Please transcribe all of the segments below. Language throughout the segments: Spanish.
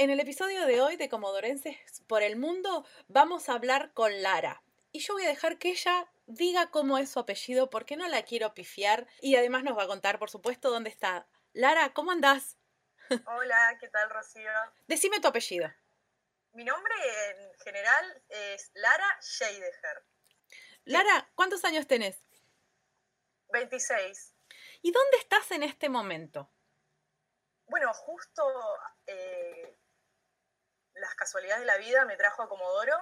En el episodio de hoy de Comodorenses por el Mundo vamos a hablar con Lara. Y yo voy a dejar que ella diga cómo es su apellido porque no la quiero pifiar. Y además nos va a contar, por supuesto, dónde está. Lara, ¿cómo andás? Hola, ¿qué tal, Rocío? Decime tu apellido. Mi nombre en general es Lara Scheideger. Lara, ¿cuántos años tenés? 26. ¿Y dónde estás en este momento? Bueno, justo eh, las casualidades de la vida me trajo a Comodoro.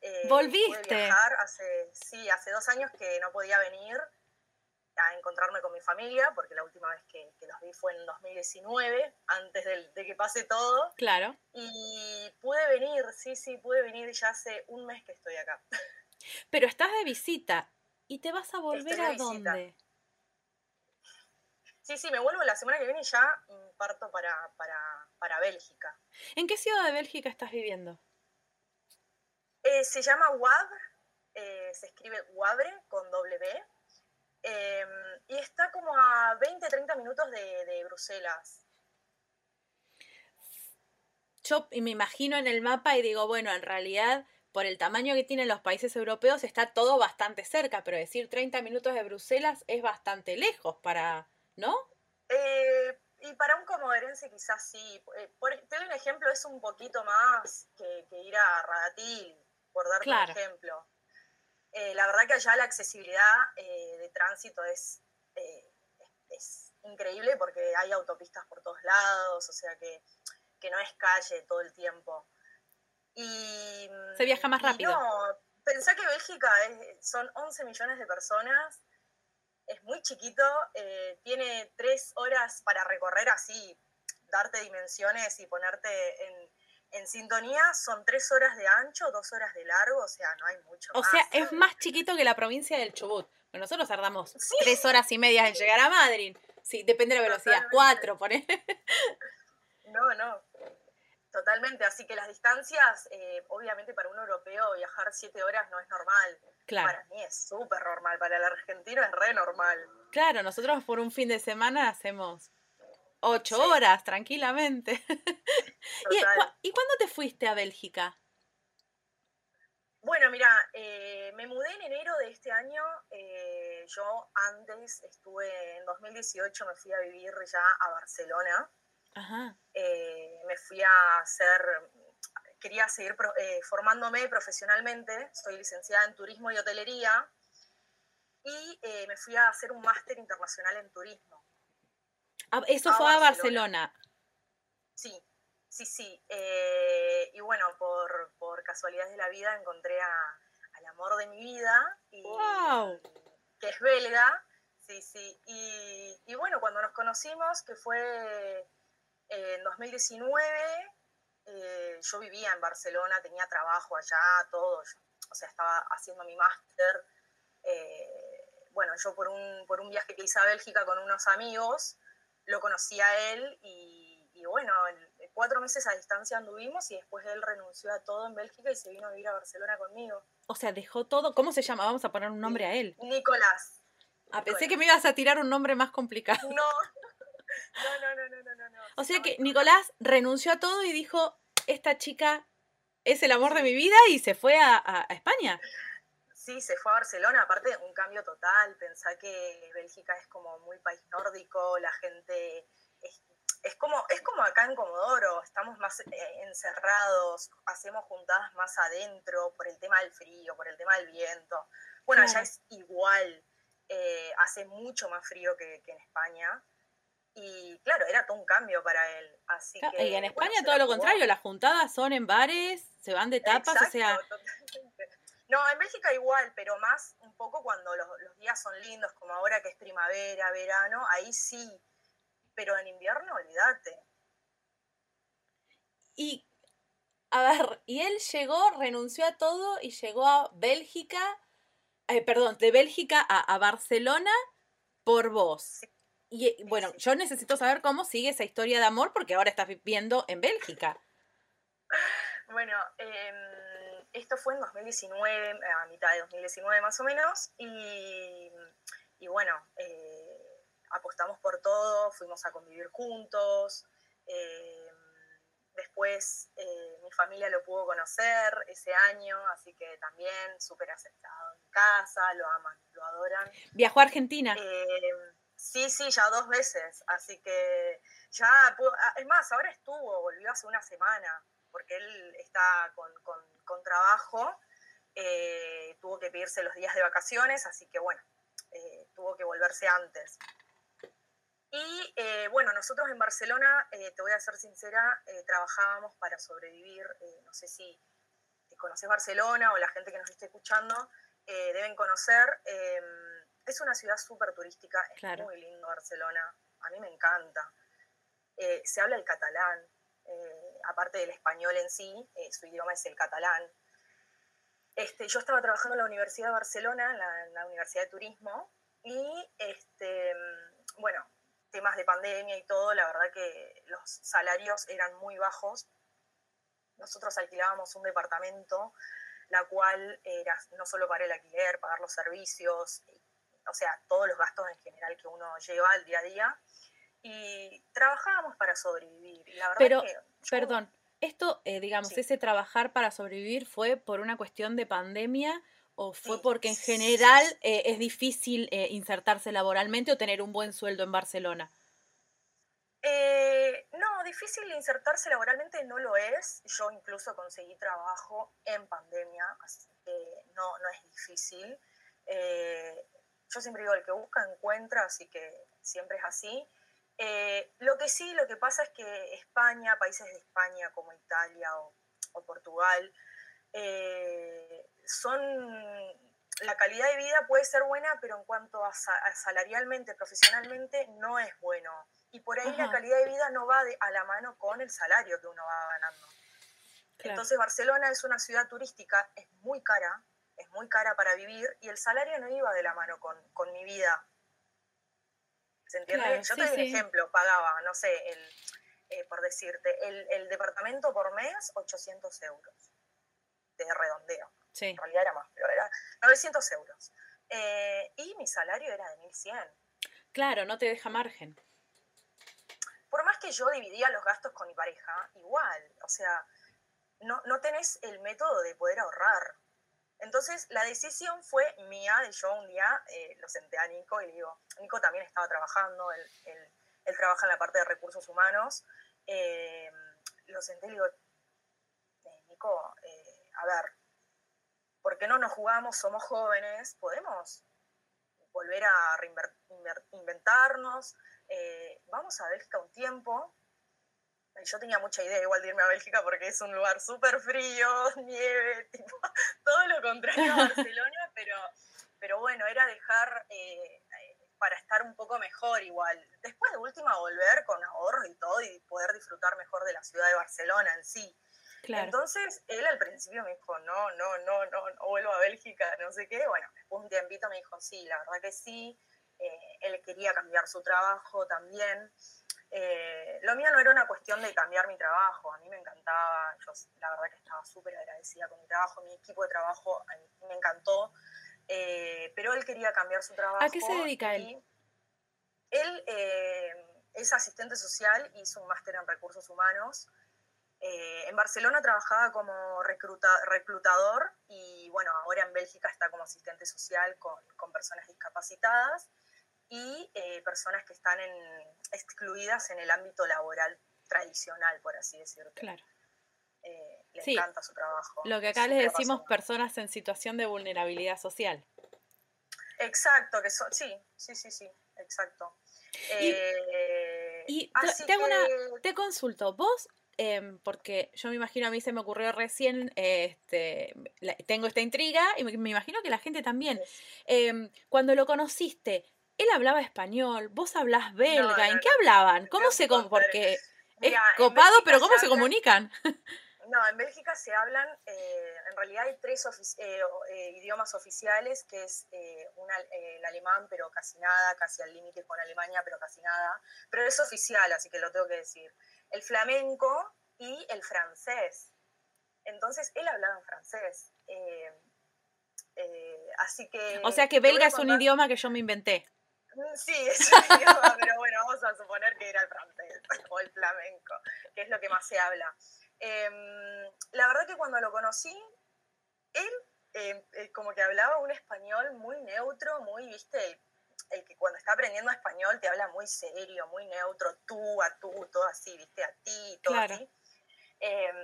Eh, ¿Volviste? Pude viajar hace, sí, hace dos años que no podía venir a encontrarme con mi familia, porque la última vez que, los vi fue en 2019, antes de que pase todo. Claro. Y pude venir, sí, sí, pude venir ya hace un mes que estoy acá. Pero estás de visita. ¿Y te vas a volver a dónde? Sí, sí, me vuelvo la semana que viene y ya parto para, para, Bélgica. ¿En qué ciudad de Bélgica estás viviendo? Eh, se llama Wab, eh, se escribe Wabre con doble B, em, y está como a 20, 30 minutos de, de Bruselas. Yo me imagino en el mapa y digo, bueno, en realidad por el tamaño que tienen los países europeos está todo bastante cerca, pero decir 30 minutos de Bruselas es bastante lejos para, ¿no? Eh, y para un comoderense quizás sí. Eh, te doy un ejemplo, es un poquito más que, ir a Radatil, por darte un ejemplo. Eh, la verdad que allá la accesibilidad de tránsito es, es increíble porque hay autopistas por todos lados, o sea que, no es calle todo el tiempo. Y, Se viaja más rápido. No, pensá que Bélgica son 11 millones de personas es muy chiquito, eh, tiene tres horas para recorrer así, darte dimensiones y ponerte en, sintonía, son tres horas de ancho, dos horas de largo, o sea, no hay mucho. O sea, es más chiquito que la provincia del Chubut. nosotros tardamos tres horas y media en llegar a Madrid. Sí, depende de la velocidad, cuatro, por No, no, totalmente. Así que las distancias, eh, obviamente para un europeo viajar siete horas no es normal. Para mí es súper normal, para el argentino es re normal. Claro, nosotros por un fin de semana hacemos ocho horas tranquilamente. ¿Y, cuándo te fuiste a Bélgica? Bueno, mira, eh, me mudé en enero de este año. Eh, yo antes estuve, en 2018 me fui a vivir ya a Barcelona. Ajá. Eh, me fui a hacer quería seguir eh, formándome profesionalmente, soy licenciada en turismo y hotelería y eh, me fui a hacer un máster internacional en turismo. Ah, ¿Eso fue a Barcelona? Sí, sí, sí. Y bueno, por, por, casualidades de la vida encontré al amor de mi vida, y, que es belga. Sí, sí. Y, y bueno, cuando nos conocimos, que fue en 2019, eh, yo vivía en Barcelona, tenía trabajo allá, todo, o sea, estaba haciendo mi máster. Eh, bueno, yo por un, por un viaje que hice a Bélgica con unos amigos, lo conocí a él y, y bueno, cuatro meses a distancia anduvimos y después él renunció a todo en Bélgica y se vino a vivir a Barcelona conmigo. O sea, dejó todo. ¿Cómo se llama? Vamos a poner un nombre a él. Nicolás. Ah, pensé que me ibas a tirar un nombre más complicado. No, no, no, no, no, no. no. O sea que Nicolás renunció a todo y dijo, esta chica es el amor de mi vida y se fue a, España. Sí, se fue a Barcelona, aparte un cambio total, pensá que Bélgica es como muy país nórdico, la gente es, como, es como acá en Comodoro, estamos más eh, encerrados, hacemos juntadas más adentro por el tema del frío, por el tema del viento. Bueno, allá es igual, eh, hace mucho más frío que en España. Y claro, era todo un cambio para él. Así que, y en España todo lo contrario, las juntadas son en bares, se van de tapas, o sea... No, en Bélgica igual, pero más un poco cuando los, días son lindos, como ahora que es primavera, verano, ahí sí. Pero en invierno, olvídate. Y A ver, y él llegó, renunció a todo y llegó a Bélgica, eh, perdón, de Bélgica a, Barcelona por vos. Y eh, bueno, yo necesito saber cómo sigue esa historia de amor porque ahora estás viviendo en Bélgica. Bueno, em, esto fue en 2019, a mitad de 2019 más o menos, y, y bueno, eh, apostamos por todo, fuimos a convivir juntos. Eh, después eh, mi familia lo pudo conocer ese año, así que también súper aceptado en casa, lo aman, lo adoran. ¿Viajó a Argentina? Sí, sí, ya dos veces, así que ya, ah, es más, ahora estuvo, volvió hace una semana porque él está con, trabajo, eh, tuvo que pedirse los días de vacaciones, así que bueno, eh, tuvo que volverse antes. Y eh, bueno, nosotros en Barcelona, te voy a ser sincera, trabajábamos para sobrevivir, no sé si conoces Barcelona o la gente que nos esté escuchando, deben conocer, es una ciudad súper turística, es muy lindo Barcelona, a mí me encanta. se habla el catalán, eh, aparte del español en sí, eh, su idioma es el catalán. Este, yo estaba trabajando en la Universidad de Barcelona, en la, Universidad de Turismo, y este, bueno, temas de pandemia y todo, la verdad que los salarios eran muy bajos. Nosotros alquilábamos un departamento, la cual era no solo para el alquiler, pagar los servicios, o sea, todos los gastos en general que uno lleva al día a día, y trabajábamos para sobrevivir. la verdad Pero, perdón, esto, eh, digamos, ese trabajar para sobrevivir fue por una cuestión de pandemia o fue porque en general eh, es difícil eh, insertarse laboralmente o tener un buen sueldo en Barcelona? no, difícil insertarse laboralmente no lo es. Yo incluso conseguí trabajo en pandemia, así que no, no es difícil. Yo siempre digo, el que busca encuentra, así que siempre es así. Eh, lo que sí, lo que pasa es que España, países de España como Italia o, Portugal, eh, son la calidad de vida puede ser buena, pero en cuanto a, salarialmente, profesionalmente, no es bueno. Y por ahí la calidad de vida no va a la mano con el salario que uno va ganando. Entonces Barcelona es una ciudad turística, es muy cara, es muy cara para vivir y el salario no iba de la mano con, con mi vida ¿Se entiende? Yo te doy un ejemplo, pagaba, no sé, el, eh, por decirte, el, departamento por mes, 800 euros de redondeo. En realidad era más, pero era 900 euros. Eh, y mi salario era de 1100. Claro, no te deja margen. Por más que yo dividía los gastos con mi pareja, igual, o sea, no, no tenés el método de poder ahorrar. Entonces la decisión fue mía, de yo un día eh, lo senté a Nico y le digo, Nico también estaba trabajando, él, trabaja en la parte de recursos humanos, eh, lo senté y le digo, eh, Nico, a ver, ¿por qué no nos jugamos? Somos jóvenes, podemos volver a reinventarnos, vamos a Bélgica un tiempo, yo tenía mucha idea igual de irme a Bélgica porque es un lugar súper frío, nieve, todo lo contrario a Barcelona, pero, pero bueno, era dejar eh, para estar un poco mejor igual. Después de última volver con ahorro y todo y poder disfrutar mejor de la ciudad de Barcelona en sí. Entonces, él al principio me dijo, no, no, no, no, no vuelvo a Bélgica, no sé qué. Bueno, después un tiempito me dijo, sí, la verdad que sí. Eh, él quería cambiar su trabajo también. Eh, lo mío no era una cuestión de cambiar mi trabajo, a mí me encantaba, yo la verdad que estaba súper agradecida con mi trabajo, mi equipo de trabajo me encantó, eh, pero él quería cambiar su trabajo. ¿A qué se dedica él? Él eh, es asistente social, hizo un máster en recursos humanos. en Barcelona trabajaba como reclutador y bueno, ahora en Bélgica está como asistente social con, con personas discapacitadas y eh, personas que están excluidas en el ámbito laboral tradicional, por así decirlo. Claro. Eh, le encanta su trabajo. Lo que acá les decimos personas en situación de vulnerabilidad social. Exacto, que son, sí, sí, sí, sí, exacto. y, eh, te, una, te consulto, vos em, porque yo me imagino, a mí se me ocurrió recién, este, tengo esta intriga y me, imagino que la gente también. Em, cuando lo conociste, él hablaba español, vos hablás belga, ¿en qué hablaban? ¿Cómo se porque es copado, pero cómo se comunican? No, en Bélgica se hablan, eh, en realidad hay tres eh, eh, idiomas oficiales, que es el alemán, pero casi nada, casi al límite con Alemania, pero casi nada, pero es oficial, así que lo tengo que decir. El flamenco y el francés. Entonces, él hablaba en francés. así que... O sea que belga es un idioma que yo me inventé. Sí, es un idioma, pero bueno, vamos a suponer que era el francés o el flamenco, que es lo que más se habla. Em, la verdad que cuando lo conocí, él em, eh, como que hablaba un español muy neutro, muy, viste, el, que cuando está aprendiendo español te habla muy serio, muy neutro, tú a tú, todo así, viste, a ti, todo así. Em,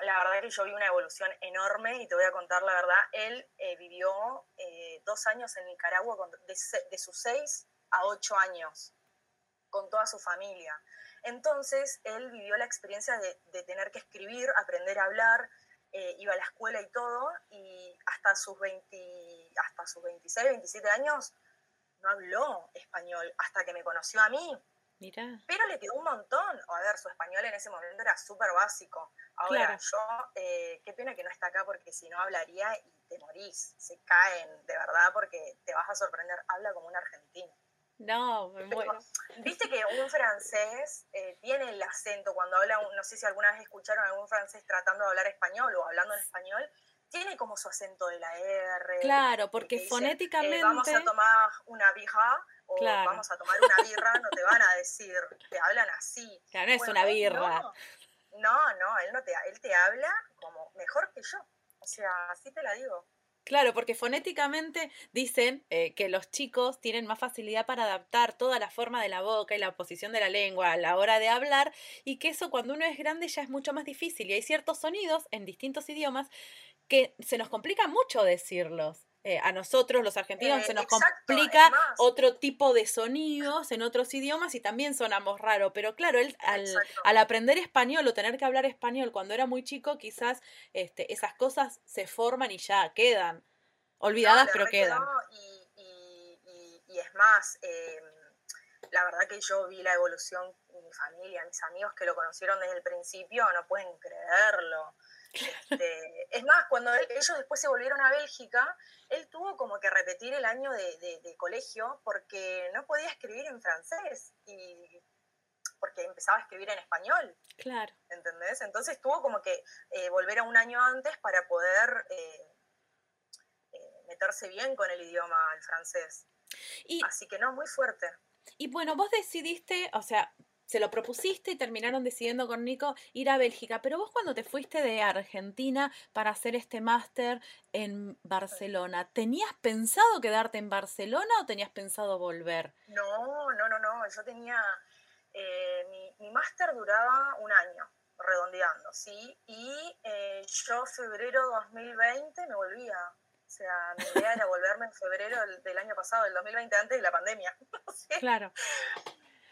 la verdad que yo vi una evolución enorme y te voy a contar la verdad, él eh, vivió eh, dos años en Nicaragua de, de sus seis a ocho años con toda su familia. Entonces, él vivió la experiencia de, tener que escribir, aprender a hablar, eh, iba a la escuela y todo, y hasta sus, 20, hasta sus 26, 27 años no habló español, hasta que me conoció a mí. Pero le quedó un montón. A ver, su español en ese momento era súper básico. Ahora, yo, eh, qué pena que no está acá porque si no hablaría y te morís. Se caen, de verdad, porque te vas a sorprender. Habla como un argentino. No, me muero. Viste que un francés eh, tiene el acento cuando habla, no sé si alguna vez escucharon a algún francés tratando de hablar español o hablando en español, tiene como su acento de la R. Claro, porque eh, fonéticamente. vamos a tomar una birra o vamos a tomar una birra, no te van a decir, te hablan así. Claro, no es una birra. No, no, él, no te, él te habla como mejor que yo. O sea, así te la digo. Claro, porque fonéticamente dicen eh, que los chicos tienen más facilidad para adaptar toda la forma de la boca y la posición de la lengua a la hora de hablar y que eso cuando uno es grande ya es mucho más difícil y hay ciertos sonidos en distintos idiomas que se nos complica mucho decirlos. Eh, a nosotros, los argentinos, se eh, nos complica otro tipo de sonidos en otros idiomas y también sonamos raro. Pero claro, él al, aprender español o tener que hablar español cuando era muy chico, quizás este, esas cosas se forman y ya quedan. Olvidadas, pero quedan. Y, es más, em, la verdad que yo vi la evolución en mi familia, mis amigos que lo conocieron desde el principio, no pueden creerlo. Este, es más, cuando ellos después se volvieron a Bélgica, él tuvo como que repetir el año de, colegio porque no podía escribir en francés y porque empezaba a escribir en español. Claro. ¿Entendés? Entonces tuvo como que eh, volver a un año antes para poder eh, eh, meterse bien con el idioma, el francés. Así que no, muy fuerte. Y bueno, vos decidiste, o sea, se lo propusiste y terminaron decidiendo con Nico ir a Bélgica. Pero vos cuando te fuiste de Argentina para hacer este máster en Barcelona, ¿tenías pensado quedarte en Barcelona o tenías pensado volver? No, no, no, no. Yo tenía, eh, mi, máster duraba un año, redondeando, ¿sí? Y eh, yo febrero 2020 me volvía. O sea, mi idea era volverme en febrero del, año pasado, del 2020, antes de la pandemia. Claro.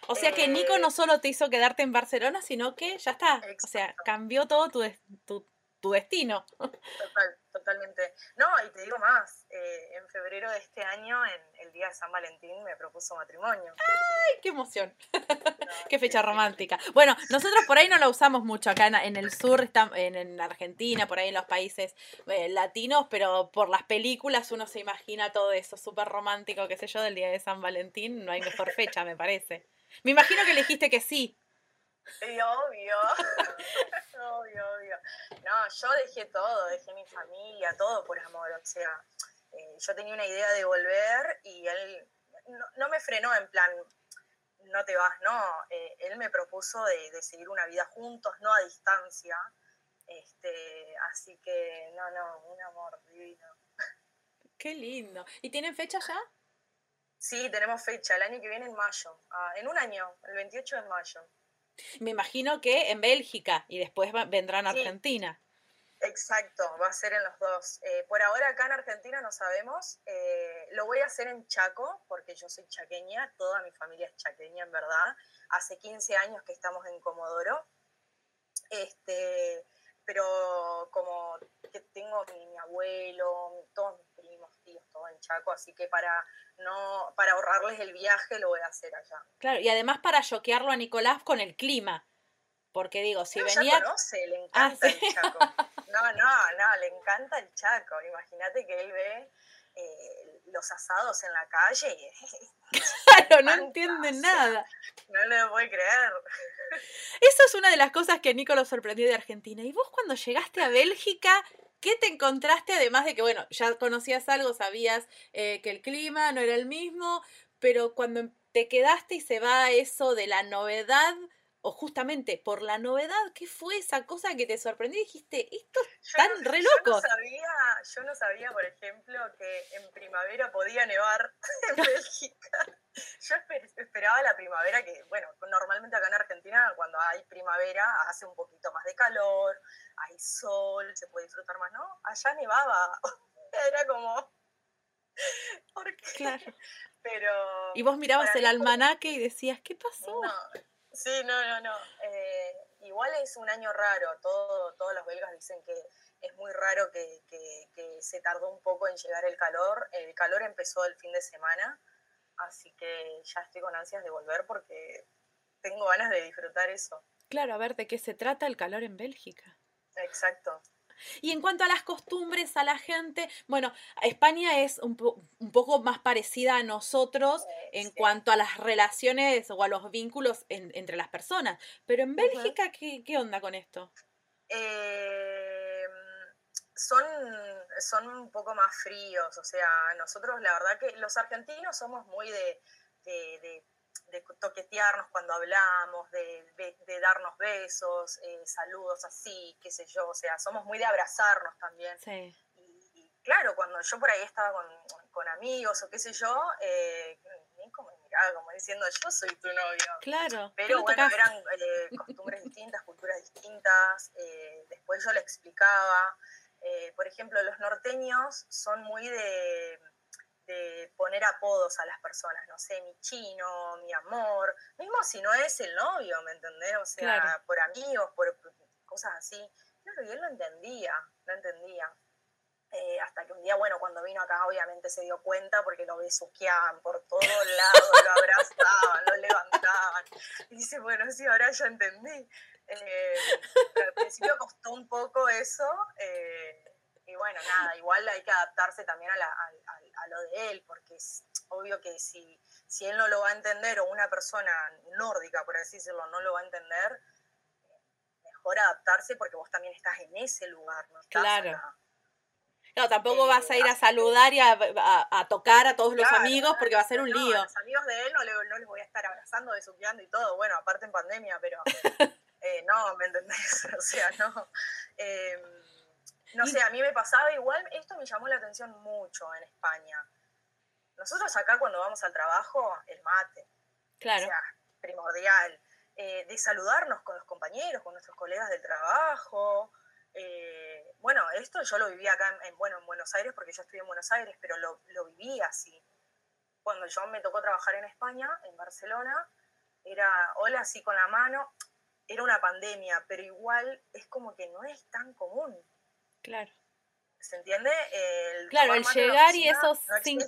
O sea que Nico no solo te hizo quedarte en Barcelona, sino que ya está. O sea, cambió todo tu, tu, tu destino. Total, totalmente. No, y te digo más, eh, en febrero de este año, en el día de San Valentín, me propuso matrimonio. ¡Ay, qué emoción! qué fecha romántica. Bueno, nosotros por ahí no la usamos mucho acá en, el sur, en, en, Argentina, por ahí en los países eh, latinos, pero por las películas uno se imagina todo eso súper romántico, qué sé yo, del día de San Valentín. No hay mejor fecha, me parece. Me imagino que le dijiste que sí. Obvio. obvio, obvio. No, yo dejé todo, dejé mi familia, todo por amor. O sea, eh, yo tenía una idea de volver y él no, me frenó en plan, no te vas, no. Eh, él me propuso de, seguir una vida juntos, no a distancia. Este, así que, no, no, un amor divino. Qué lindo. ¿Y tienen fecha ya? Sí, tenemos fecha, el año que viene en mayo. Ah, en un año, el 28 de mayo. Me imagino que en Bélgica y después vendrán a Argentina. Exacto, va a ser en los dos. Eh, por ahora acá en Argentina no sabemos. Eh, lo voy a hacer en Chaco, porque yo soy chaqueña, toda mi familia es chaqueña en verdad. Hace 15 años que estamos en Comodoro. Este, pero como que tengo mi, mi abuelo, todos mis primos, tíos, todo en Chaco, así que para no para ahorrarles el viaje lo voy a hacer allá. Claro, y además para choquearlo a Nicolás con el clima. Porque digo, si no, venía. Ya conoce, le ah, encanta el Chaco. No, no, no, le encanta el Chaco. Imagínate que él ve eh, los asados en la calle y. claro, no entiende nada. no voy a creer. Eso es una de las cosas que Nico lo sorprendió de Argentina. ¿Y vos cuando llegaste a Bélgica, qué te encontraste? Además de que, bueno, ya conocías algo, sabías eh, que el clima no era el mismo, pero cuando te quedaste y se va eso de la novedad o justamente por la novedad, ¿qué fue esa cosa que te sorprendió dijiste, esto es tan re loco? Yo no, sabía, yo no sabía, por ejemplo, que en primavera podía nevar en Bélgica. Yo esperaba la primavera, que, bueno, normalmente acá en Argentina, cuando hay primavera, hace un poquito más de calor, hay sol, se puede disfrutar más, ¿no? Allá nevaba. Era como. ¿Por qué? Claro. Pero. Y vos mirabas el almanaque y decías, ¿qué pasó? Sí, no, no, no. Eh, igual es un año raro. Todo, todos los belgas dicen que es muy raro que, se tardó un poco en llegar el calor. El calor empezó el fin de semana, así que ya estoy con ansias de volver porque tengo ganas de disfrutar eso. Claro, a ver, ¿de qué se trata el calor en Bélgica? Exacto. Y en cuanto a las costumbres, a la gente, bueno, España es un, poco más parecida a nosotros en cuanto a las relaciones o a los vínculos entre las personas. Pero en Bélgica, ¿qué, onda con esto? Em, son, son un poco más fríos, o sea, nosotros la verdad que los argentinos somos muy de de toquetearnos cuando hablamos, de, darnos besos, eh, saludos así, qué sé yo, o sea, somos muy de abrazarnos también. Y, claro, cuando yo por ahí estaba con, amigos o qué sé yo, eh, como miraba como diciendo, yo soy tu novio. Claro. Pero bueno, eran eh, costumbres distintas, culturas distintas, eh, después yo le explicaba. Por ejemplo, los norteños son muy de de poner apodos a las personas, no sé, mi chino, mi amor, mismo si no es el novio, ¿me entendés? O sea, por amigos, por cosas así. Claro, y él lo entendía, lo entendía. Eh, hasta que un día, bueno, cuando vino acá, obviamente se dio cuenta porque lo besuqueaban por todos lados, lo abrazaban, lo levantaban. Y dice, bueno, sí, ahora ya entendí. Eh, pero al costó un poco eso. Eh, y bueno, nada, igual hay que adaptarse también a, a, lo de él, porque es obvio que si, si él no lo va a entender o una persona nórdica, por así decirlo, no lo va a entender, mejor adaptarse porque vos también estás en ese lugar, ¿no? claro. No, tampoco vas a ir a eh, saludar y a, tocar a todos los amigos porque va a ser un lío. A los amigos de él no, no, les voy a estar abrazando, besuqueando y todo, bueno, aparte en pandemia, pero eh, no, ¿me entendés? O sea, no. Eh, no sé, a mí me pasaba igual, esto me llamó la atención mucho en España. Nosotros acá cuando vamos al trabajo, el mate. Claro. O sea, primordial. Eh, de saludarnos con los compañeros, con nuestros colegas del trabajo. Eh, bueno, esto yo lo viví acá en, bueno, en Buenos Aires porque yo estudié en Buenos Aires, pero lo, lo viví así. Cuando yo me tocó trabajar en España, en Barcelona, era hola así con la mano. Era una pandemia, pero igual es como que no es tan común. Claro. ¿Se entiende? El claro, el llegar y esos, cinco,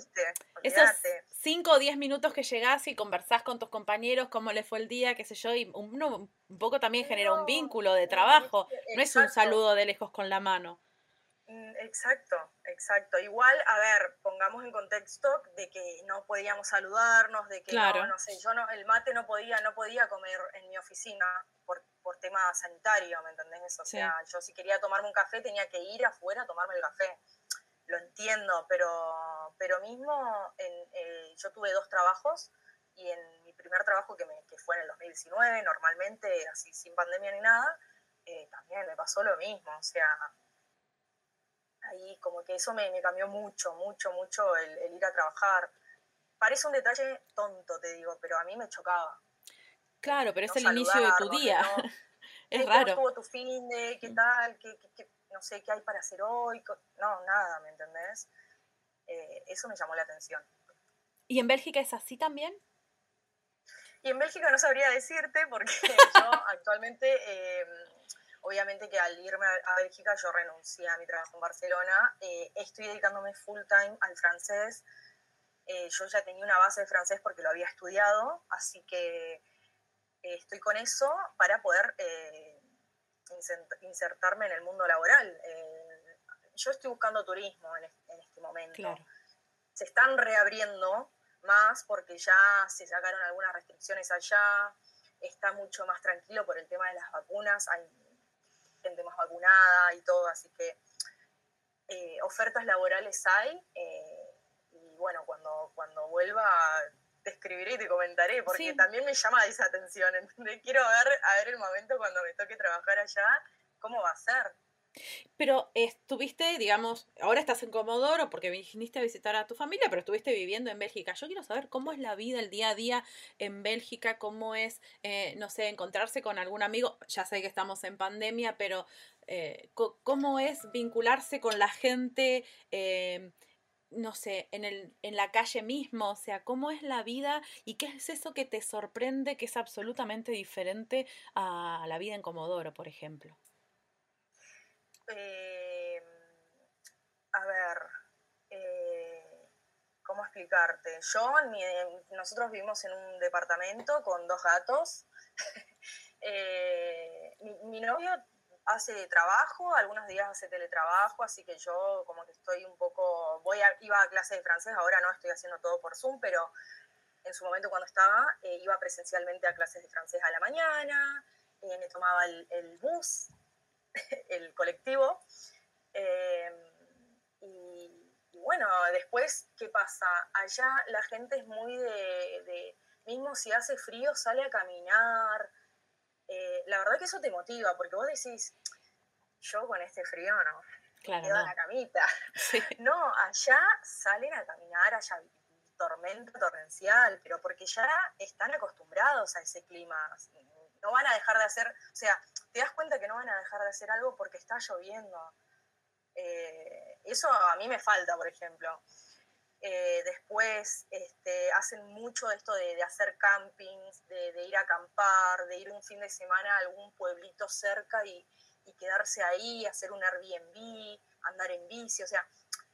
esos cinco o diez minutos que llegás y conversás con tus compañeros, cómo le fue el día, qué sé yo, y uno un poco también genera un vínculo de trabajo, no es un saludo de lejos con la mano. Mm, exacto, exacto. Igual, a ver, pongamos en contexto de que no podíamos saludarnos, de que no, no sé, yo no, el mate no podía, no podía comer en mi oficina por, por tema sanitario, ¿me entendés? O sea, yo si quería tomarme un café tenía que ir afuera a tomarme el café. Lo entiendo, pero, pero mismo en, eh, yo tuve dos trabajos y en mi primer trabajo que, me, que fue en el 2019, normalmente, así sin pandemia ni nada, eh, también me pasó lo mismo. O sea, ahí como que eso me, cambió mucho, mucho, mucho el, ir a trabajar. Parece un detalle tonto, te digo, pero a mí me chocaba. Claro, pero es el inicio de tu día. es raro. ¿Cómo estuvo tu fin de? ¿Qué tal? ¿Qué, no sé, ¿qué hay para hacer hoy? No, nada, ¿me entendés? Eh, eso me llamó la atención. ¿Y en Bélgica es así también? Y en Bélgica no sabría decirte porque yo actualmente... Eh, obviamente que al irme a, Bélgica yo renuncié a mi trabajo en Barcelona, eh, estoy dedicándome full time al francés. Eh, yo ya tenía una base de francés porque lo había estudiado, así que eh, estoy con eso para poder insertarme en el mundo laboral. Yo estoy buscando turismo en, este momento. Se están reabriendo más porque ya se sacaron algunas restricciones allá, está mucho más tranquilo por el tema de las vacunas, hay gente más vacunada y todo, así que eh, ofertas laborales hay. Eh, y bueno, cuando, cuando vuelva te escribiré y te comentaré, porque también me llama esa atención. Quiero ver, a ver el momento cuando me toque trabajar allá, cómo va a ser. Pero estuviste, digamos, ahora estás en Comodoro porque viniste a visitar a tu familia, pero estuviste viviendo en Bélgica. Yo quiero saber cómo es la vida, el día a día en Bélgica, cómo es, eh, no sé, encontrarse con algún amigo. Ya sé que estamos en pandemia, pero eh, cómo es vincularse con la gente, eh, no sé, en, el, en la calle mismo. O sea, cómo es la vida y qué es eso que te sorprende que es absolutamente diferente a la vida en Comodoro, por ejemplo. Eh, a ver, eh, ¿cómo explicarte? Yo, nosotros vivimos en un departamento con dos gatos. Eh, mi, novio hace trabajo, algunos días hace teletrabajo, así que yo como que estoy un poco, voy a, iba a clase de francés, ahora no estoy haciendo todo por Zoom, pero en su momento cuando estaba, iba presencialmente a clases de francés a la mañana, me tomaba el bus el colectivo. Eh, y, bueno, después, ¿qué pasa? Allá la gente es muy de, mismo si hace frío, sale a caminar. Eh, la verdad que eso te motiva, porque vos decís, yo con este frío no, claro, quedo en la camita. No, allá salen a caminar, allá tormenta torrencial, pero porque ya están acostumbrados a ese clima no van a dejar de hacer, o sea, te das cuenta que no van a dejar de hacer algo porque está lloviendo. Eh, eso a mí me falta, por ejemplo. Eh, después este, hacen mucho esto de, hacer campings, de, ir a acampar, de ir un fin de semana a algún pueblito cerca y, quedarse ahí, hacer un Airbnb, andar en bici, o sea,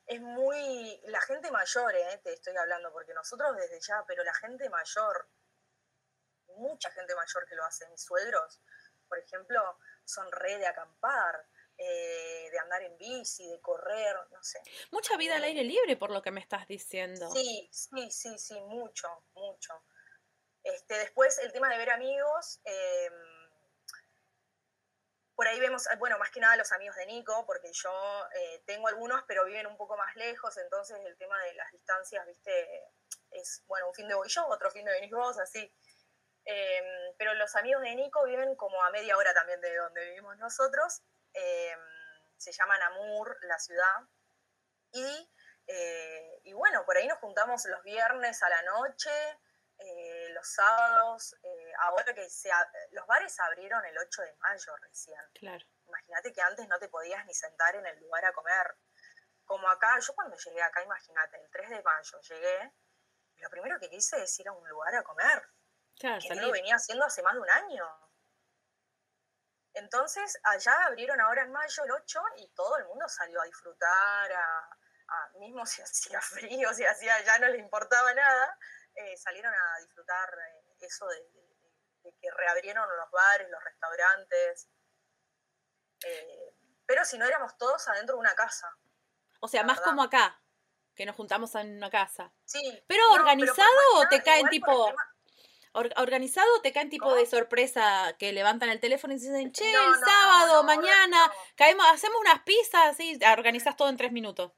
es muy... La gente mayor, eh, te estoy hablando, porque nosotros desde ya, pero la gente mayor mucha gente mayor que lo hace. Mis suegros, por ejemplo, son re de acampar, eh, de andar en bici, de correr, no sé. Mucha vida al aire libre, por lo que me estás diciendo. Sí, sí, sí, sí, mucho, mucho. Este, después, el tema de ver amigos. Em, por ahí vemos, bueno, más que nada los amigos de Nico, porque yo eh, tengo algunos, pero viven un poco más lejos, entonces el tema de las distancias, viste, es, bueno, un fin de voy yo, otro fin de venís vos, así. Em, pero los amigos de Nico viven como a media hora también de donde vivimos nosotros. Em, se llama Namur, la ciudad. Y, eh, y, bueno, por ahí nos juntamos los viernes a la noche, eh, los sábados. Eh, ahora que se, los bares abrieron el 8 de mayo recién. Claro. Imagínate que antes no te podías ni sentar en el lugar a comer. Como acá, yo cuando llegué acá, imagínate, el 3 de mayo llegué, lo primero que quise es ir a un lugar a comer que lo venía haciendo hace más de un año. Entonces, allá abrieron ahora en mayo el 8 y todo el mundo salió a disfrutar, a, mismo si hacía frío, si hacía, ya no le importaba nada, eh, salieron a disfrutar eh, eso de, que reabrieron los bares, los restaurantes. Eh, pero si no éramos todos adentro de una casa. O sea, más como acá, que nos juntamos en una casa. Sí. ¿Pero organizado o te caen tipo organizado te caen tipo de sorpresa que levantan el teléfono y dicen, che, el sábado, mañana, caemos, hacemos unas pizzas, y organizas todo en tres minutos.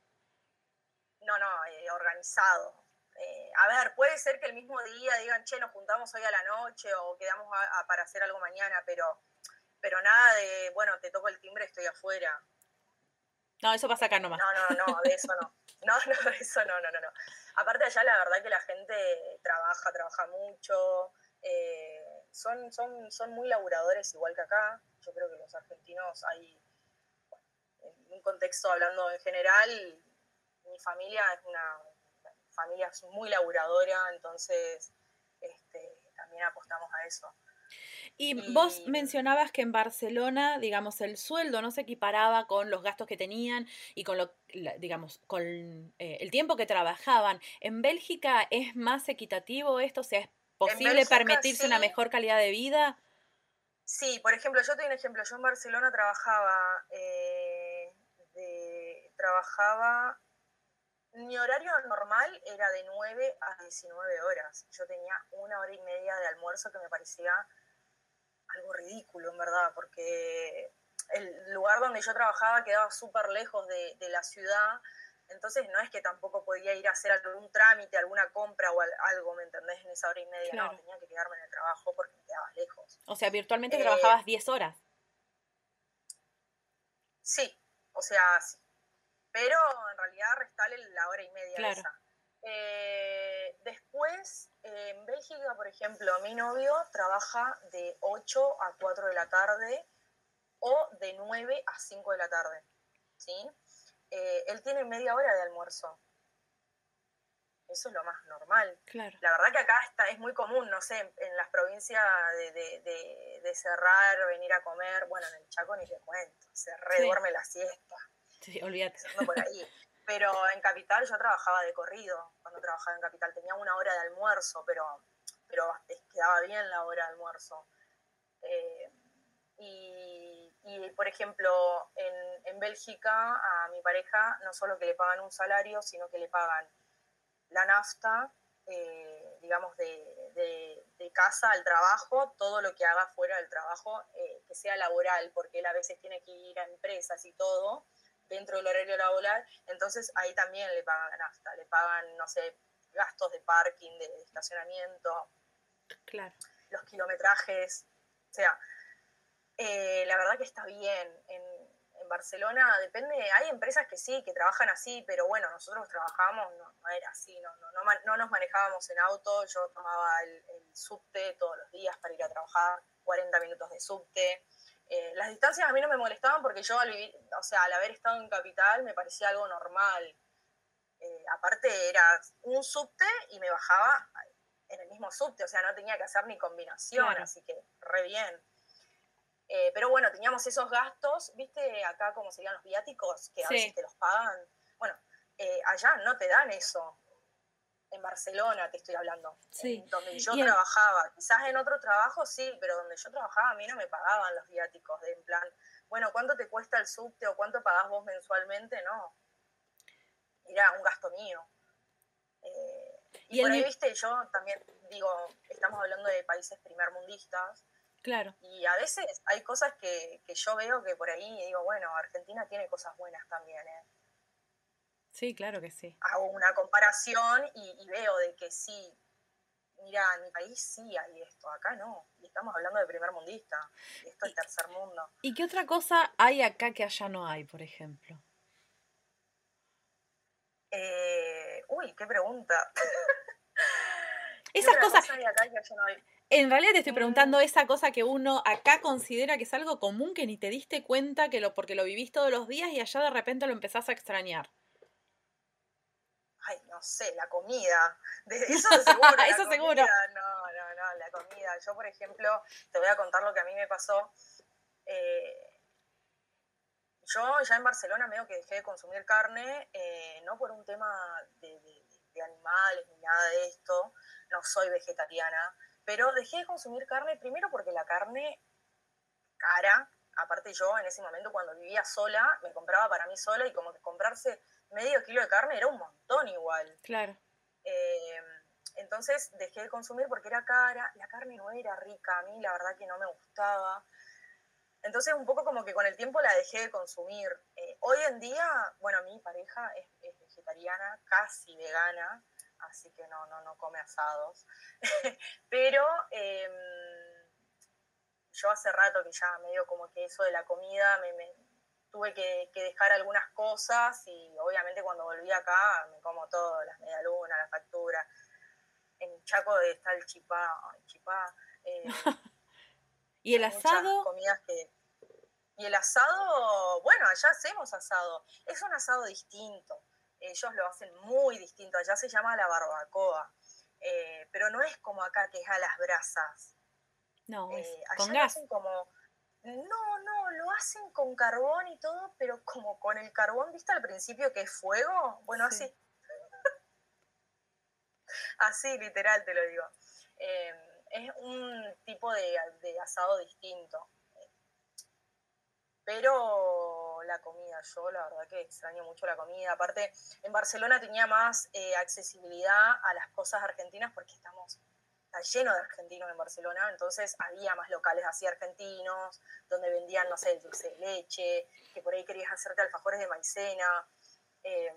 No, no, eh, organizado. Eh, a ver, puede ser que el mismo día digan, che, nos juntamos hoy a la noche o quedamos para hacer algo mañana, pero, pero nada de, bueno, te toco el timbre, estoy afuera. No, eso pasa acá nomás. No, no, no, de eso no. No, no, eso no, no, no. no. Aparte allá la verdad que la gente trabaja, trabaja mucho, eh, son, son, son muy laburadores igual que acá. Yo creo que los argentinos hay, en un contexto hablando en general, mi familia es una familia muy laburadora, entonces este, también apostamos a eso. Y, vos mencionabas que en Barcelona, digamos, el sueldo no se equiparaba con los gastos que tenían y con lo, digamos, con eh, el tiempo que trabajaban. ¿En Bélgica es más equitativo esto? O sea, ¿es posible permitirse una mejor calidad de vida? Sí, por ejemplo, yo te doy un ejemplo. Yo en Barcelona trabajaba, eh, trabajaba, mi horario normal era de 9 a 19 horas. Yo tenía una hora y media de almuerzo que me parecía algo ridículo, en verdad, porque el lugar donde yo trabajaba quedaba súper lejos de, la ciudad, entonces no es que tampoco podía ir a hacer algún trámite, alguna compra o algo, ¿me entendés? En esa hora y media, no, tenía que quedarme en el trabajo porque me quedaba lejos. O sea, virtualmente trabajabas 10 horas. Sí, o sea, sí. Pero en realidad restale la hora y media esa. Eh, después, en Bélgica, por ejemplo, mi novio trabaja de 8 a 4 de la tarde o de 9 a 5 de la tarde. ¿sí? Eh, él tiene media hora de almuerzo. Eso es lo más normal. Claro. La verdad que acá está, es muy común, no sé, en las provincias de, cerrar, venir a comer, bueno, en el Chaco ni te cuento, se reduerme la siesta. Sí, olvídate. Pero en Capital yo trabajaba de corrido, cuando trabajaba en Capital. Tenía una hora de almuerzo, pero, pero quedaba bien la hora de almuerzo. Eh, y, por ejemplo, en, en, Bélgica a mi pareja no solo que le pagan un salario, sino que le pagan la nafta, eh, digamos, de, de, casa al trabajo, todo lo que haga fuera del trabajo, eh, que sea laboral, porque él a veces tiene que ir a empresas y todo dentro del horario laboral, entonces ahí también le pagan nafta, le pagan, no sé, gastos de parking, de, estacionamiento, claro. los kilometrajes, o sea, eh, la verdad que está bien. En, Barcelona depende, hay empresas que sí, que trabajan así, pero bueno, nosotros trabajamos, no, era así, no, no, nos manejábamos en auto, yo tomaba el, subte todos los días para ir a trabajar, 40 minutos de subte. Eh, las distancias a mí no me molestaban porque yo al vivir, o sea, al haber estado en capital me parecía algo normal. Eh, aparte era un subte y me bajaba en el mismo subte, o sea, no tenía que hacer ni combinación, así que re bien. Eh, pero bueno, teníamos esos gastos, ¿viste? Acá como serían los viáticos, que a veces te los pagan. Bueno, allá no te dan eso. En Barcelona te estoy hablando. Sí. donde yo trabajaba. Quizás en otro trabajo sí, pero donde yo trabajaba a mí no me pagaban los viáticos. De en plan, bueno, ¿cuánto te cuesta el subte o cuánto pagás vos mensualmente? No. Era un gasto mío. Eh, y, por ahí, viste, yo también digo, estamos hablando de países primermundistas Claro. Y a veces hay cosas que, yo veo que por ahí digo, bueno, Argentina tiene cosas buenas también, ¿eh? Sí, claro que sí. Hago una comparación y, veo de que sí, mira, en mi país sí hay esto, acá no. Y estamos hablando de primer mundista, esto es tercer mundo. ¿Y qué otra cosa hay acá que allá no hay, por ejemplo? Eh, uy, qué pregunta. Esas cosas. En realidad te estoy mm. preguntando esa cosa que uno acá considera que es algo común que ni te diste cuenta que lo porque lo vivís todos los días y allá de repente lo empezás a extrañar. Ay, no sé, la comida. Eso seguro. Eso seguro. No, no, no, la comida. Yo, por ejemplo, te voy a contar lo que a mí me pasó. Eh, yo ya en Barcelona medio que dejé de consumir carne, eh, no por un tema de de animales ni nada de esto, no soy vegetariana, pero dejé de consumir carne primero porque la carne cara, aparte yo en ese momento cuando vivía sola, me compraba para mí sola y como que comprarse medio kilo de carne era un montón igual. Claro. Eh, entonces dejé de consumir porque era cara, la carne no era rica, a mí la verdad que no me gustaba. Entonces un poco como que con el tiempo la dejé de consumir. Eh, hoy en día, bueno, mi pareja es, vegetariana, casi vegana, así que no, no, no come asados. Pero em, yo hace rato que ya medio como que eso de la comida me, tuve que, dejar algunas cosas y obviamente cuando volví acá me como todo, las medialunas, la factura. En Chaco está el chipá, chipá. Eh, ¿Y el asado? Comidas que... Y el asado, bueno, allá hacemos asado. Es un asado distinto. Ellos lo hacen muy distinto. Allá se llama la barbacoa. Eh, pero no es como acá que es a las brasas. No, es eh, allá con gas. hacen como. No, no, lo hacen con carbón y todo, pero como con el carbón, ¿viste al principio que es fuego? Bueno, así. así, literal, te lo digo. Eh, es un tipo de, asado distinto. Pero la comida, yo la verdad que extraño mucho la comida. Aparte, en Barcelona tenía más eh, accesibilidad a las cosas argentinas porque estamos está lleno de argentinos en Barcelona, entonces había más locales así argentinos, donde vendían, no sé, dulce de leche, que por ahí querías hacerte alfajores de maicena. Eh,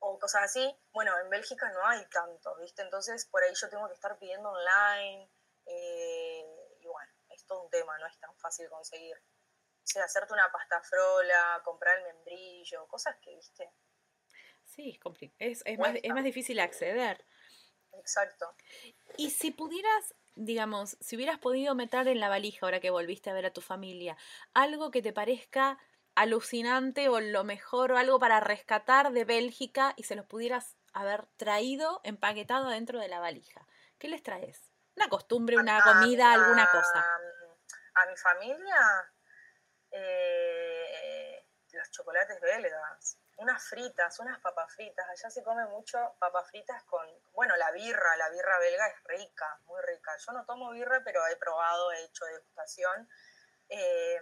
o cosas así. Bueno, en Bélgica no hay tanto, ¿viste? Entonces por ahí yo tengo que estar pidiendo online. Eh, y bueno, es todo un tema, no es tan fácil conseguir. O sea, hacerte una pasta frola, comprar el membrillo, cosas que, ¿viste? Sí, es, es, más, es más difícil acceder. Exacto. Y si pudieras, digamos, si hubieras podido meter en la valija ahora que volviste a ver a tu familia, algo que te parezca alucinante o lo mejor o algo para rescatar de Bélgica y se los pudieras haber traído empaquetado dentro de la valija. ¿Qué les traes? ¿Una costumbre, una comida, alguna cosa? A, mi familia, eh, los chocolates belgas, unas fritas, unas papas fritas. Allá se come mucho papas fritas con, bueno, la birra, la birra belga es rica, muy rica. Yo no tomo birra, pero he probado, he hecho degustación. Eh,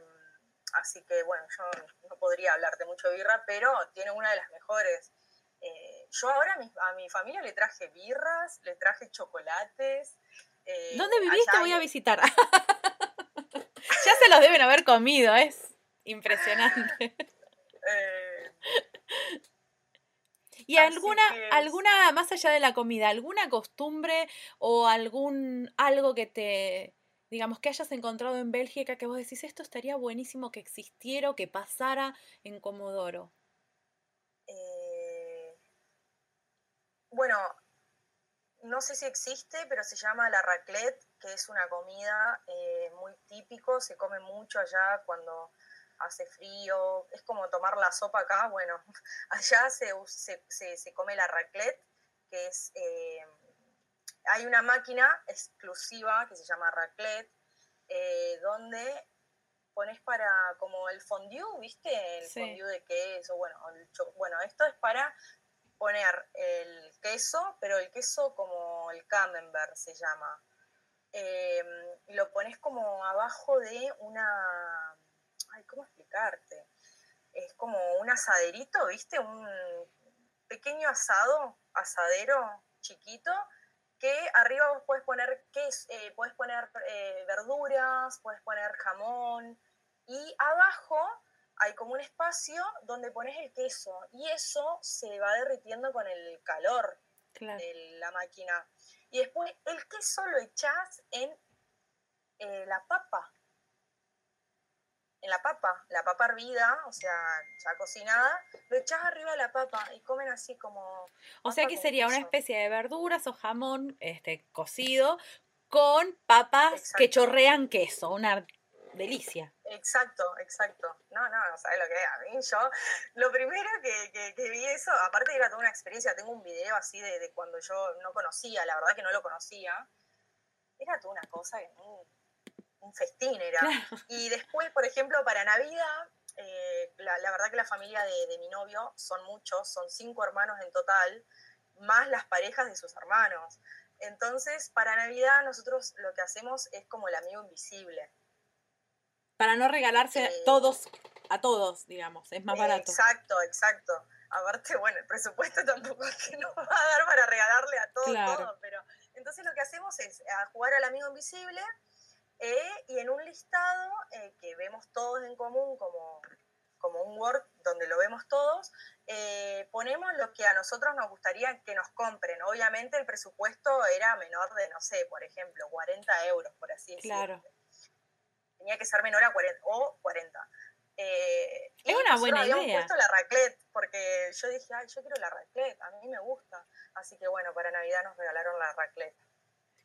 Así que bueno, yo no podría hablarte mucho de birra, pero tiene una de las mejores. Eh, yo ahora a mi, familia le traje birras, le traje chocolates. Eh, ¿Dónde viviste? Voy a visitar. ya se los deben haber comido, es impresionante. Eh, ¿Y alguna, alguna, más allá de la comida, alguna costumbre o algún algo que te, digamos, que hayas encontrado en Bélgica que vos decís, esto estaría buenísimo que existiera o que pasara en Comodoro? Eh, bueno, no sé si existe, pero se llama la raclette, que es una comida eh, muy típico, se come mucho allá cuando hace frío, es como tomar la sopa acá, bueno, allá se, se, come la raclette, que es... Eh, hay una máquina exclusiva que se llama raclette, eh, donde pones para como el fondue, ¿viste? El fondue de queso, bueno, bueno, esto es para poner el queso, pero el queso como el camembert se llama. Em, lo pones como abajo de una... Ay, ¿cómo explicarte? Es como un asaderito, ¿viste? Un pequeño asado, asadero chiquito, que arriba vos puedes poner, queso, eh, puedes poner eh, verduras, puedes poner jamón, y abajo hay como un espacio donde pones el queso, y eso se va derritiendo con el calor de la máquina. Y después el queso lo echás en eh, la papa, en la papa, la papa hervida, o sea, ya cocinada, lo echás arriba de la papa y comen así como... O sea que sería una especie de verduras o jamón este, cocido con papas que chorrean queso, una delicia. Exacto, exacto. No, no, no sabes lo que es. A mí yo, lo primero que, vi eso, aparte era toda una experiencia, tengo un video así de, cuando yo no conocía, la verdad que no lo conocía, era toda una cosa que un festín era. Y después, por ejemplo, para Navidad, eh, la, verdad que la familia de, mi novio son muchos, son cinco hermanos en total, más las parejas de sus hermanos. Entonces, para Navidad nosotros lo que hacemos es como el amigo invisible. Para no regalarse a eh, todos, a todos, digamos, es más barato. Exacto, exacto. Aparte, bueno, el presupuesto tampoco es que nos va a dar para regalarle a todos todo, pero entonces lo que hacemos es jugar al amigo invisible eh, y en un listado eh, que vemos todos en común como, como un Word donde lo vemos todos, eh, ponemos lo que a nosotros nos gustaría que nos compren. Obviamente el presupuesto era menor de, no sé, por ejemplo, 40 euros, por así decirlo. Claro. Tenía que ser menor a 40 o 40. es una buena idea. Habíamos puesto la raclette, porque yo dije, ay, yo quiero la raclette, a mí me gusta. Así que bueno, para Navidad nos regalaron la raclette.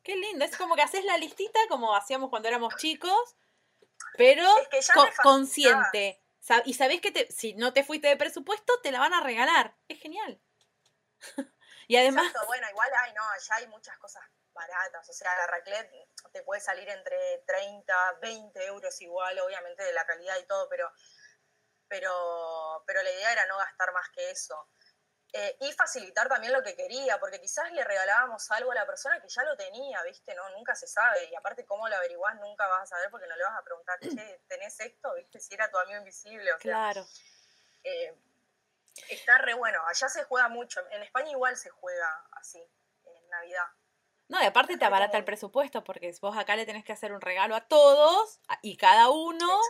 Qué lindo, es como que haces la listita como hacíamos cuando éramos chicos, pero consciente. Y sabés que si no te fuiste de presupuesto, te la van a regalar. Es genial. y además... bueno, igual hay, no, ya hay muchas cosas baratas. O sea, la raclette te puede salir entre 30, 20 euros igual, obviamente de la calidad y todo, pero, pero, pero la idea era no gastar más que eso. Eh, y facilitar también lo que quería, porque quizás le regalábamos algo a la persona que ya lo tenía, ¿viste? No, nunca se sabe. Y aparte, ¿cómo lo averiguás? Nunca vas a saber porque no le vas a preguntar, che, ¿tenés esto? ¿Viste? Si era tu amigo invisible. O sea, claro. Eh, está re bueno. Allá se juega mucho. En España igual se juega así, en Navidad. No, y aparte te abarata el presupuesto, porque vos acá le tenés que hacer un regalo a todos, y cada uno,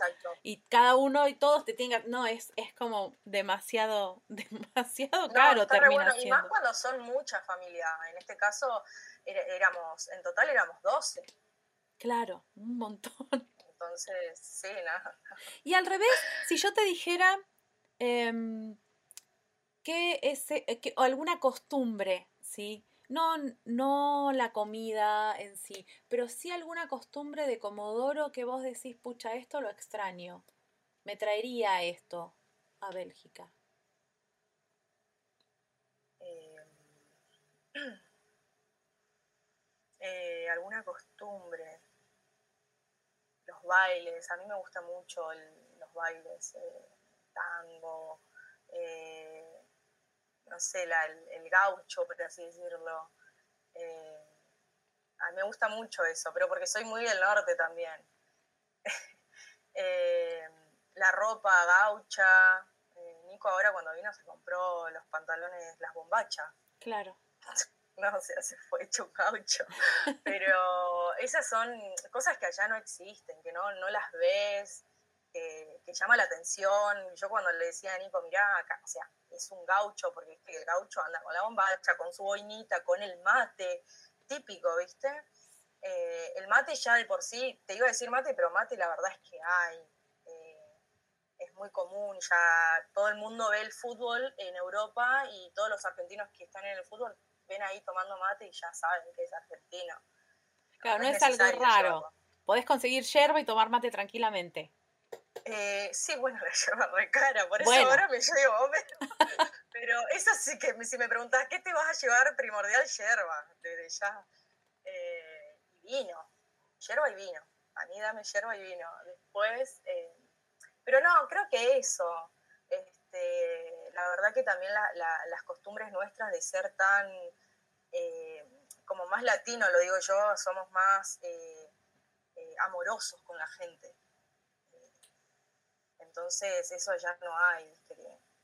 y cada uno y todos te tengan, no, es, es como demasiado, demasiado caro termina Y más cuando son muchas familias, en este caso éramos, en total éramos 12. Claro, un montón. Entonces, sí, nada. Y al revés, si yo te dijera eh, que, ese, que alguna costumbre, ¿sí? No, no la comida en sí, pero sí alguna costumbre de Comodoro que vos decís, pucha, esto lo extraño. Me traería esto a Bélgica. Em, eh, alguna costumbre. Los bailes, a mí me gusta mucho los bailes, eh, tango, eh, no sé, el, gaucho, por así decirlo. Eh, a mí me gusta mucho eso, pero porque soy muy del norte también. Eh, la ropa gaucha. Eh, Nico ahora cuando vino se compró los pantalones, las bombachas. Claro. No, o sea, se fue hecho un gaucho. Pero esas son cosas que allá no existen, que no, no las ves, que, que llama la atención. Yo cuando le decía a Nico, mirá, acá, o sea, es un gaucho, porque el gaucho anda con la bombacha, con su boinita, con el mate, típico, ¿viste? Eh, el mate ya de por sí, te iba a decir mate, pero mate la verdad es que hay. Eh, es muy común, ya todo el mundo ve el fútbol en Europa y todos los argentinos que están en el fútbol ven ahí tomando mate y ya saben que es argentino. Claro, no, es, algo raro. Podés conseguir yerba y tomar mate tranquilamente. Eh, sí, bueno, la lleva re cara, por eso ahora me llevo. Pero, pero, eso sí que, si me preguntas, ¿qué te vas a llevar primordial? Yerba, desde ya. Eh, y vino, yerba y vino. A mí dame yerba y vino. Después, eh, pero no, creo que eso. Este, la verdad que también las costumbres nuestras de ser tan, como más latino, lo digo yo, somos más amorosos con la gente entonces eso ya no hay,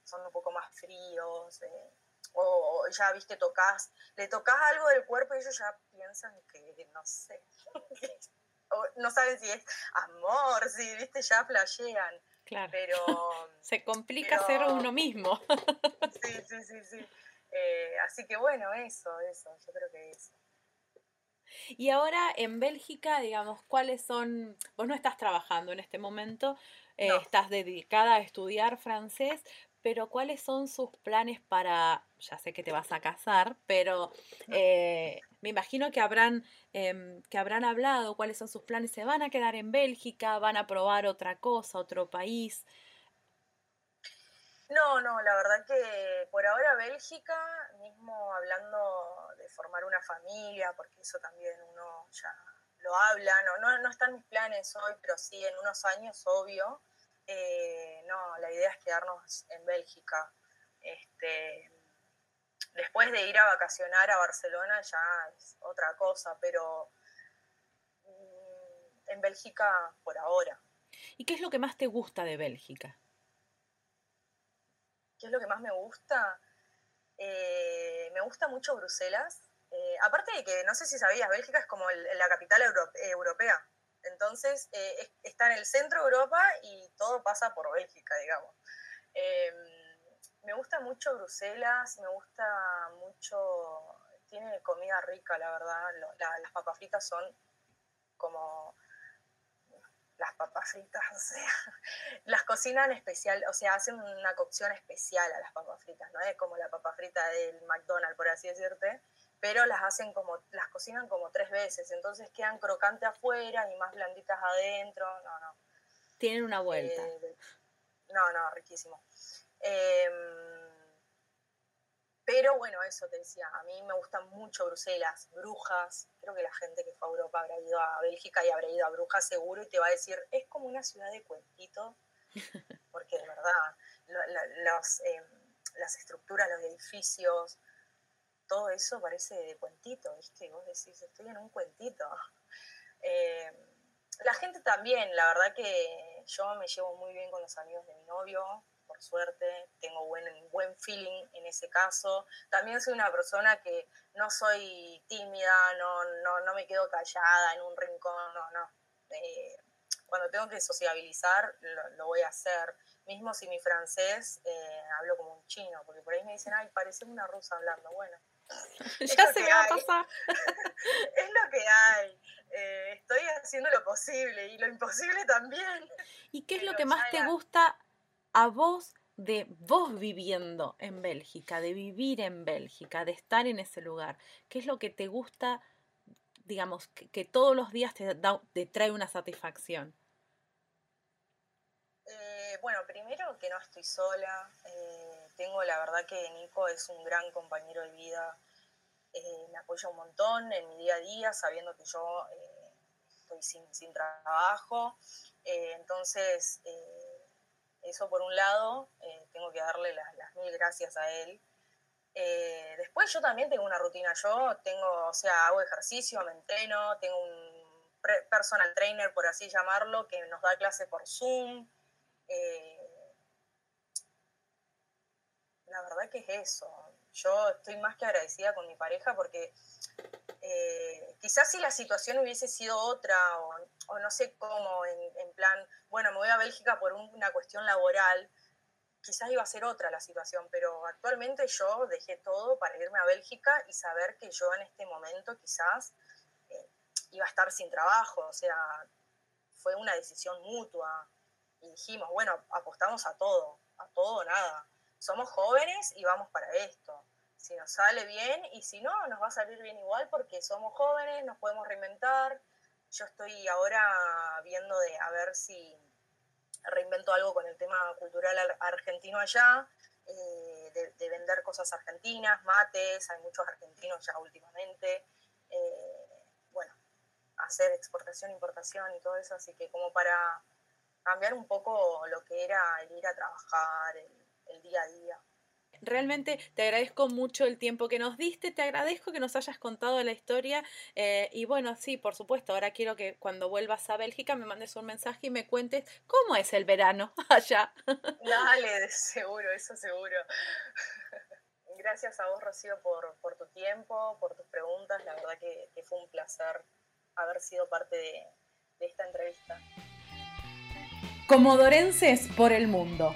son un poco más fríos, eh, o, ya, viste, tocas, le tocas algo del cuerpo y ellos ya piensan que, no sé, no saben si es amor, si, viste, ya flashean. Claro. Pero. Se complica ser uno mismo. sí, sí, sí, sí. Eh, así que bueno, eso, eso, yo creo que eso. Y ahora en Bélgica, digamos, ¿cuáles son? Vos no estás trabajando en este momento, eh, estás dedicada a estudiar francés, pero ¿cuáles son sus planes para, ya sé que te vas a casar, pero eh, me imagino que habrán, em, que habrán hablado cuáles son sus planes, ¿se van a quedar en Bélgica? ¿Van a probar otra cosa, otro país? No, no, la verdad que por ahora Bélgica, mismo hablando de formar una familia, porque eso también uno ya lo habla, no, no, no están mis planes hoy, pero sí en unos años, obvio. Eh, no, la idea es quedarnos en Bélgica. Este, después de ir a vacacionar a Barcelona ya es otra cosa, pero mm, en Bélgica por ahora. ¿Y qué es lo que más te gusta de Bélgica? ¿Qué es lo que más me gusta? Eh, me gusta mucho Bruselas. Eh, aparte de que, no sé si sabías, Bélgica es como la capital europea. Entonces, eh, está en el centro de Europa y todo pasa por Bélgica, digamos. Em, me gusta mucho Bruselas, me gusta mucho, tiene comida rica, la verdad. las papas fritas son como las papas fritas, o sea, las cocinan especial, o sea, hacen una cocción especial a las papas fritas, no es como la papa frita del McDonald's, por así decirte, pero las hacen como, las cocinan como tres veces, entonces quedan crocantes afuera y más blanditas adentro, no, no. Tienen una vuelta. Eh, no, no, riquísimo. Em, pero bueno, eso te decía, a mí me gustan mucho Bruselas, Brujas, creo que la gente que fue a Europa habrá ido a Bélgica y habrá ido a Brujas seguro y te va a decir, es como una ciudad de cuentito, porque de verdad, los... Em, las estructuras, los edificios, todo eso parece de cuentito, ¿viste? Vos decís, estoy en un cuentito. Eh, la gente también, la verdad que yo me llevo muy bien con los amigos de mi novio, por suerte, tengo buen, buen feeling en ese caso. También soy una persona que no soy tímida, no, no, no me quedo callada en un rincón, no, no. Eh, cuando tengo que sociabilizar, lo, voy a hacer. Mismo si mi francés eh, hablo como un chino, porque por ahí me dicen, ay, parece una rusa hablando. Bueno, ya se me va a pasar. es lo que hay. Eh, estoy haciendo lo posible y lo imposible también. ¿Y qué es lo que más te gusta a vos de vos viviendo en Bélgica, de vivir en Bélgica, de estar en ese lugar? ¿Qué es lo que te gusta, digamos, que, todos los días te, te trae una satisfacción? Eh, bueno, primero que no estoy sola. Eh, tengo la verdad que Nico es un gran compañero de vida. Eh, me apoya un montón en mi día a día, sabiendo que yo estoy sin, trabajo. entonces, eso por un lado, tengo que darle las, mil gracias a él. después yo también tengo una rutina. Yo tengo, o sea, hago ejercicio, me entreno, tengo un personal trainer, por así llamarlo, que nos da clase por Zoom. Eh, la verdad que es eso. Yo estoy más que agradecida con mi pareja porque eh, quizás si la situación hubiese sido otra o, no sé cómo, en, plan, bueno, me voy a Bélgica por una cuestión laboral, quizás iba a ser otra la situación, pero actualmente yo dejé todo para irme a Bélgica y saber que yo en este momento quizás eh, iba a estar sin trabajo, o sea, fue una decisión mutua y dijimos, bueno, apostamos a todo, a todo o nada. Somos jóvenes y vamos para esto. Si nos sale bien y si no, nos va a salir bien igual porque somos jóvenes, nos podemos reinventar. Yo estoy ahora viendo de a ver si reinvento algo con el tema cultural argentino allá, eh, de, vender cosas argentinas, mates, hay muchos argentinos ya últimamente. Eh, bueno, hacer exportación, importación y todo eso, así que como para cambiar un poco lo que era el ir a trabajar, el, día a día. Realmente te agradezco mucho el tiempo que nos diste, te agradezco que nos hayas contado la historia eh, y bueno, sí, por supuesto, ahora quiero que cuando vuelvas a Bélgica me mandes un mensaje y me cuentes cómo es el verano allá. Dale, seguro, eso seguro. Gracias a vos, Rocío, por, tu tiempo, por tus preguntas. La verdad que, fue un placer haber sido parte de esta entrevista. Comodorenses por el Mundo,